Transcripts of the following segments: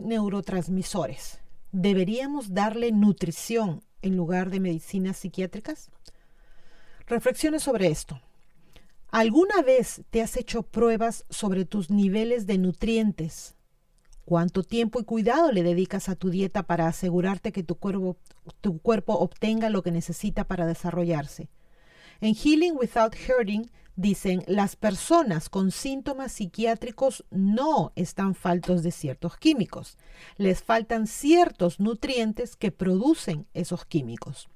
Neurotransmisores. ¿Deberíamos darle nutrición en lugar de medicinas psiquiátricas? Reflexiones sobre esto. ¿Alguna vez te has hecho pruebas sobre tus niveles de nutrientes? ¿Cuánto tiempo y cuidado le dedicas a tu dieta para asegurarte que tu cuerpo, tu cuerpo obtenga lo que necesita para desarrollarse? En Healing Without Hurting Dicen, las personas con síntomas psiquiátricos no están faltos de ciertos químicos. Les faltan ciertos nutrientes que producen esos químicos.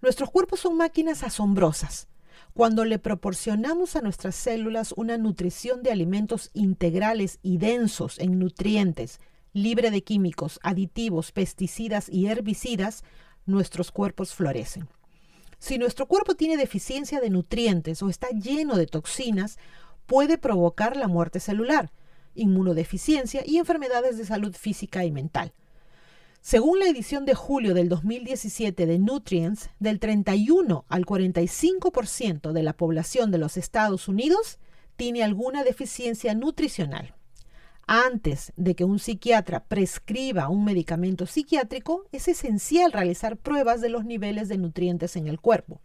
Nuestros cuerpos son máquinas asombrosas. Cuando le proporcionamos a nuestras células una nutrición de alimentos integrales y densos en nutrientes, libre de químicos, aditivos, pesticidas y herbicidas, nuestros cuerpos florecen. Si nuestro cuerpo tiene deficiencia de nutrientes o está lleno de toxinas, puede provocar la muerte celular, inmunodeficiencia y enfermedades de salud física y mental. Según la edición de julio del 2017 de Nutrients, del 31 al 45% de la población de los Estados Unidos tiene alguna deficiencia nutricional antes de que un psiquiatra prescriba un medicamento psiquiátrico, es esencial realizar pruebas de los niveles de nutrientes en el cuerpo.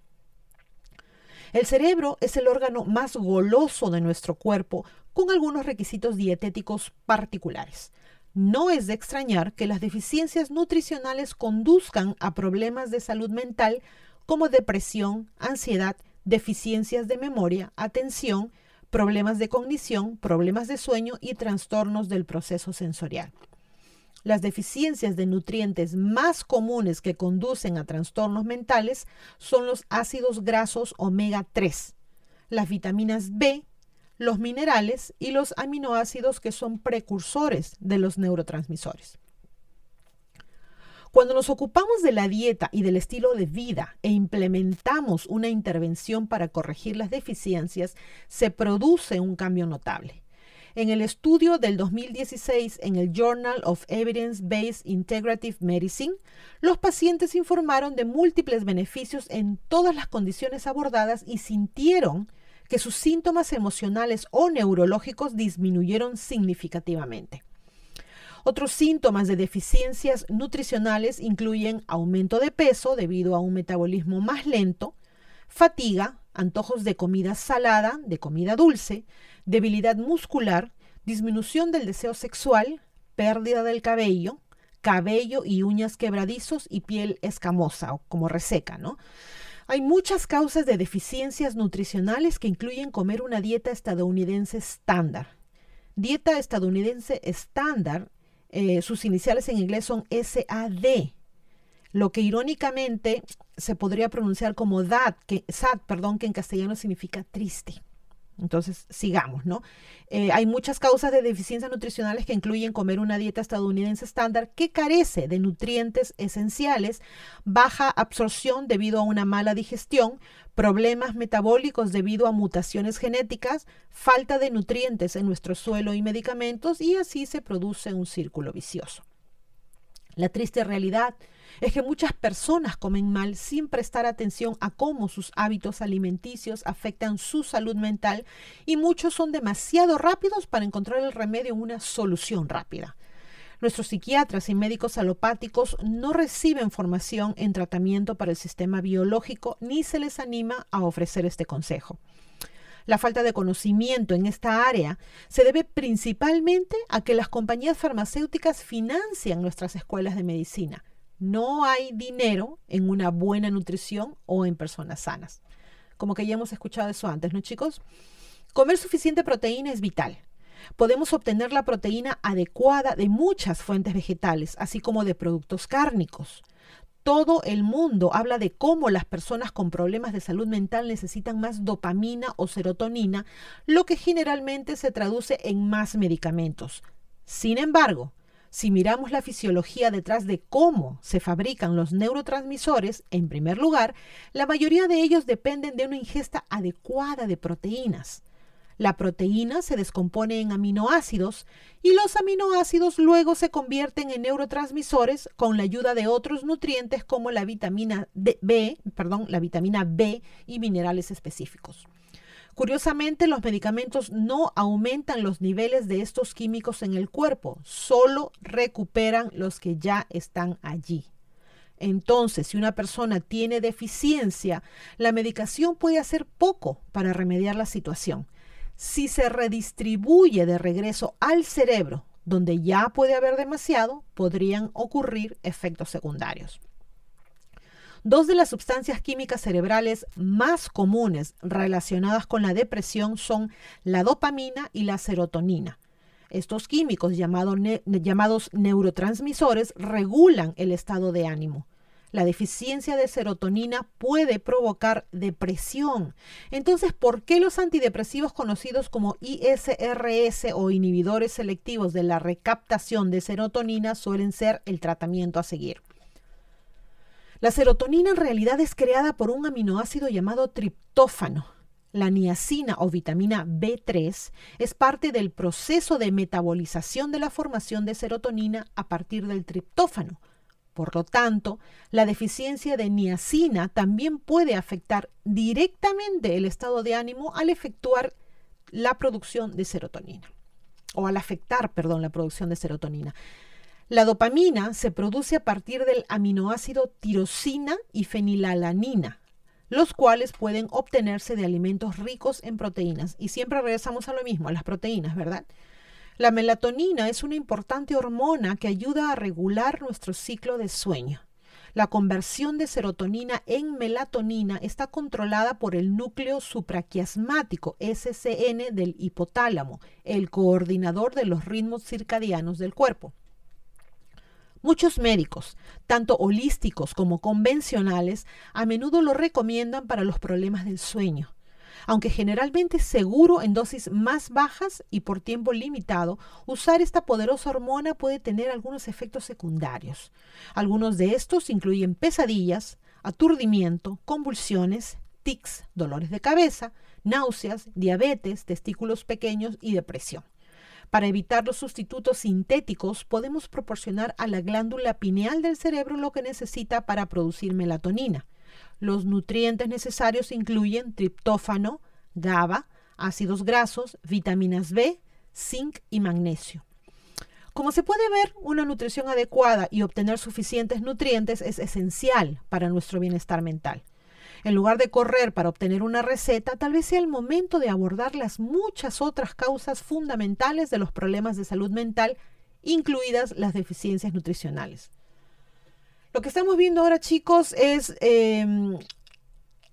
El cerebro es el órgano más goloso de nuestro cuerpo con algunos requisitos dietéticos particulares. No es de extrañar que las deficiencias nutricionales conduzcan a problemas de salud mental como depresión, ansiedad, deficiencias de memoria, atención, problemas de cognición, problemas de sueño y trastornos del proceso sensorial. Las deficiencias de nutrientes más comunes que conducen a trastornos mentales son los ácidos grasos omega 3, las vitaminas B, los minerales y los aminoácidos que son precursores de los neurotransmisores. Cuando nos ocupamos de la dieta y del estilo de vida e implementamos una intervención para corregir las deficiencias, se produce un cambio notable. En el estudio del 2016 en el Journal of Evidence-Based Integrative Medicine, los pacientes informaron de múltiples beneficios en todas las condiciones abordadas y sintieron que sus síntomas emocionales o neurológicos disminuyeron significativamente. Otros síntomas de deficiencias nutricionales incluyen aumento de peso debido a un metabolismo más lento, fatiga, antojos de comida salada, de comida dulce, debilidad muscular, disminución del deseo sexual, pérdida del cabello, cabello y uñas quebradizos y piel escamosa o como reseca, ¿no? Hay muchas causas de deficiencias nutricionales que incluyen comer una dieta estadounidense estándar. Dieta estadounidense estándar eh, sus iniciales en inglés son SAD, lo que irónicamente se podría pronunciar como DAD, SAD, perdón, que en castellano significa triste. Entonces, sigamos, ¿no? Eh, hay muchas causas de deficiencias nutricionales que incluyen comer una dieta estadounidense estándar que carece de nutrientes esenciales, baja absorción debido a una mala digestión, problemas metabólicos debido a mutaciones genéticas, falta de nutrientes en nuestro suelo y medicamentos, y así se produce un círculo vicioso. La triste realidad que muchas personas comen mal sin prestar atención a cómo sus hábitos alimenticios afectan su salud mental y muchos son demasiado rápidos para encontrar el remedio en una solución rápida. Nuestros psiquiatras y médicos alopáticos no reciben formación en tratamiento para el sistema biológico ni se les anima a ofrecer este consejo. La falta de conocimiento en esta área se debe principalmente a que las compañías farmacéuticas financian nuestras escuelas de medicina no hay dinero en una buena nutrición o en personas sanas. Como que ya hemos escuchado eso antes, ¿no chicos? Comer suficiente proteína es vital. Podemos obtener la proteína adecuada de muchas fuentes vegetales, así como de productos cárnicos. Todo el mundo habla de cómo las personas con problemas de salud mental necesitan más dopamina o serotonina, lo que generalmente se traduce en más medicamentos. Sin embargo, si miramos la fisiología detrás de cómo se fabrican los neurotransmisores, en primer lugar, la mayoría de ellos dependen de una ingesta adecuada de proteínas. La proteína se descompone en aminoácidos y los aminoácidos luego se convierten en neurotransmisores con la ayuda de otros nutrientes como la vitamina B, perdón, la vitamina B y minerales específicos. Curiosamente, los medicamentos no aumentan los niveles de estos químicos en el cuerpo, solo recuperan los que ya están allí. Entonces, si una persona tiene deficiencia, la medicación puede hacer poco para remediar la situación. Si se redistribuye de regreso al cerebro, donde ya puede haber demasiado, podrían ocurrir efectos secundarios. Dos de las sustancias químicas cerebrales más comunes relacionadas con la depresión son la dopamina y la serotonina. Estos químicos llamados neurotransmisores regulan el estado de ánimo. La deficiencia de serotonina puede provocar depresión. Entonces, ¿por qué los antidepresivos conocidos como ISRS o inhibidores selectivos de la recaptación de serotonina suelen ser el tratamiento a seguir? La serotonina en realidad es creada por un aminoácido llamado triptófano. La niacina o vitamina B3 es parte del proceso de metabolización de la formación de serotonina a partir del triptófano. Por lo tanto, la deficiencia de niacina también puede afectar directamente el estado de ánimo al efectuar la producción de serotonina o al afectar, perdón, la producción de serotonina. La dopamina se produce a partir del aminoácido tirosina y fenilalanina, los cuales pueden obtenerse de alimentos ricos en proteínas. Y siempre regresamos a lo mismo, a las proteínas, ¿verdad? La melatonina es una importante hormona que ayuda a regular nuestro ciclo de sueño. La conversión de serotonina en melatonina está controlada por el núcleo supraquiasmático SCN del hipotálamo, el coordinador de los ritmos circadianos del cuerpo. Muchos médicos, tanto holísticos como convencionales, a menudo lo recomiendan para los problemas del sueño. Aunque generalmente seguro en dosis más bajas y por tiempo limitado, usar esta poderosa hormona puede tener algunos efectos secundarios. Algunos de estos incluyen pesadillas, aturdimiento, convulsiones, tics, dolores de cabeza, náuseas, diabetes, testículos pequeños y depresión. Para evitar los sustitutos sintéticos, podemos proporcionar a la glándula pineal del cerebro lo que necesita para producir melatonina. Los nutrientes necesarios incluyen triptófano, GABA, ácidos grasos, vitaminas B, zinc y magnesio. Como se puede ver, una nutrición adecuada y obtener suficientes nutrientes es esencial para nuestro bienestar mental. En lugar de correr para obtener una receta, tal vez sea el momento de abordar las muchas otras causas fundamentales de los problemas de salud mental, incluidas las deficiencias nutricionales. Lo que estamos viendo ahora, chicos, es em,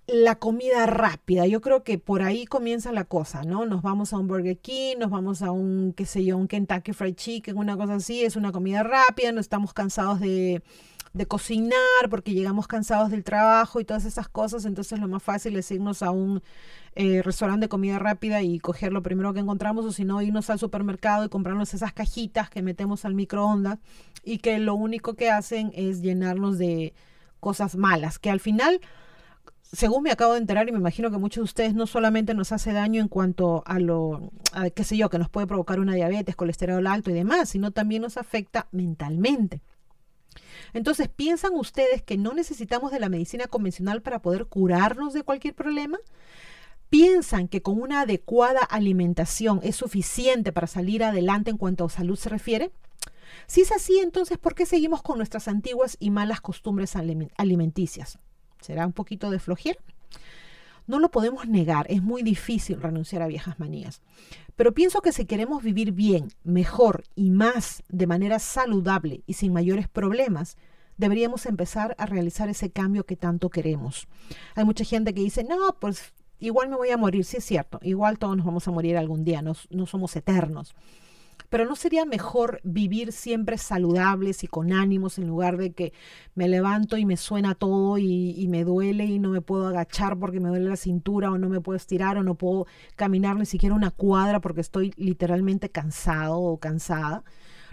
la comida rápida. Yo creo que por ahí comienza la cosa, ¿no? Nos vamos a un Burger King, nos vamos a un, qué sé yo, un Kentucky Fried Chicken, una cosa así. Es una comida rápida, no estamos cansados de de cocinar porque llegamos cansados del trabajo y todas esas cosas, entonces lo más fácil es irnos a un eh, restaurante de comida rápida y coger lo primero que encontramos o si no irnos al supermercado y comprarnos esas cajitas que metemos al microondas y que lo único que hacen es llenarnos de cosas malas, que al final según me acabo de enterar y me imagino que muchos de ustedes no solamente nos hace daño en cuanto a lo, qué sé yo, que nos puede provocar una diabetes, colesterol alto y demás, sino también nos afecta mentalmente. Entonces, ¿piensan ustedes que no necesitamos de la medicina convencional para poder curarnos de cualquier problema? ¿Piensan que con una adecuada alimentación es suficiente para salir adelante en cuanto a salud se refiere? Si es así, entonces, ¿por qué seguimos con nuestras antiguas y malas costumbres alimenticias? ¿Será un poquito de flojera? No lo podemos negar, es muy difícil renunciar a viejas manías. Pero pienso que si queremos vivir bien, mejor y más de manera saludable y sin mayores problemas, deberíamos empezar a realizar ese cambio que tanto queremos. Hay mucha gente que dice, no, pues igual me voy a morir, sí es cierto, igual todos nos vamos a morir algún día, no, no somos eternos. Pero ¿no sería mejor vivir siempre saludables y con ánimos en lugar de que me levanto y me suena todo y, me duele y no me puedo agachar porque me duele la cintura o no me puedo estirar o no puedo caminar ni siquiera una cuadra porque estoy literalmente cansado o cansada?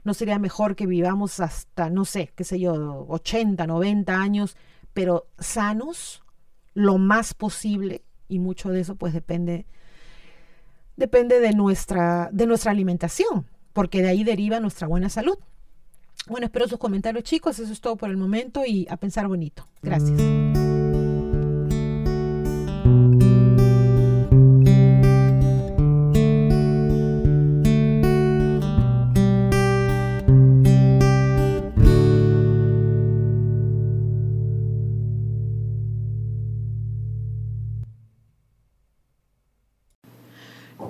¿No sería mejor que vivamos hasta, no sé, qué sé yo, 80, 90 años, pero sanos lo más posible? Y mucho de eso pues depende depende de nuestra, de nuestra alimentación porque de ahí deriva nuestra buena salud. Bueno, espero sus comentarios chicos, eso es todo por el momento y a pensar bonito. Gracias.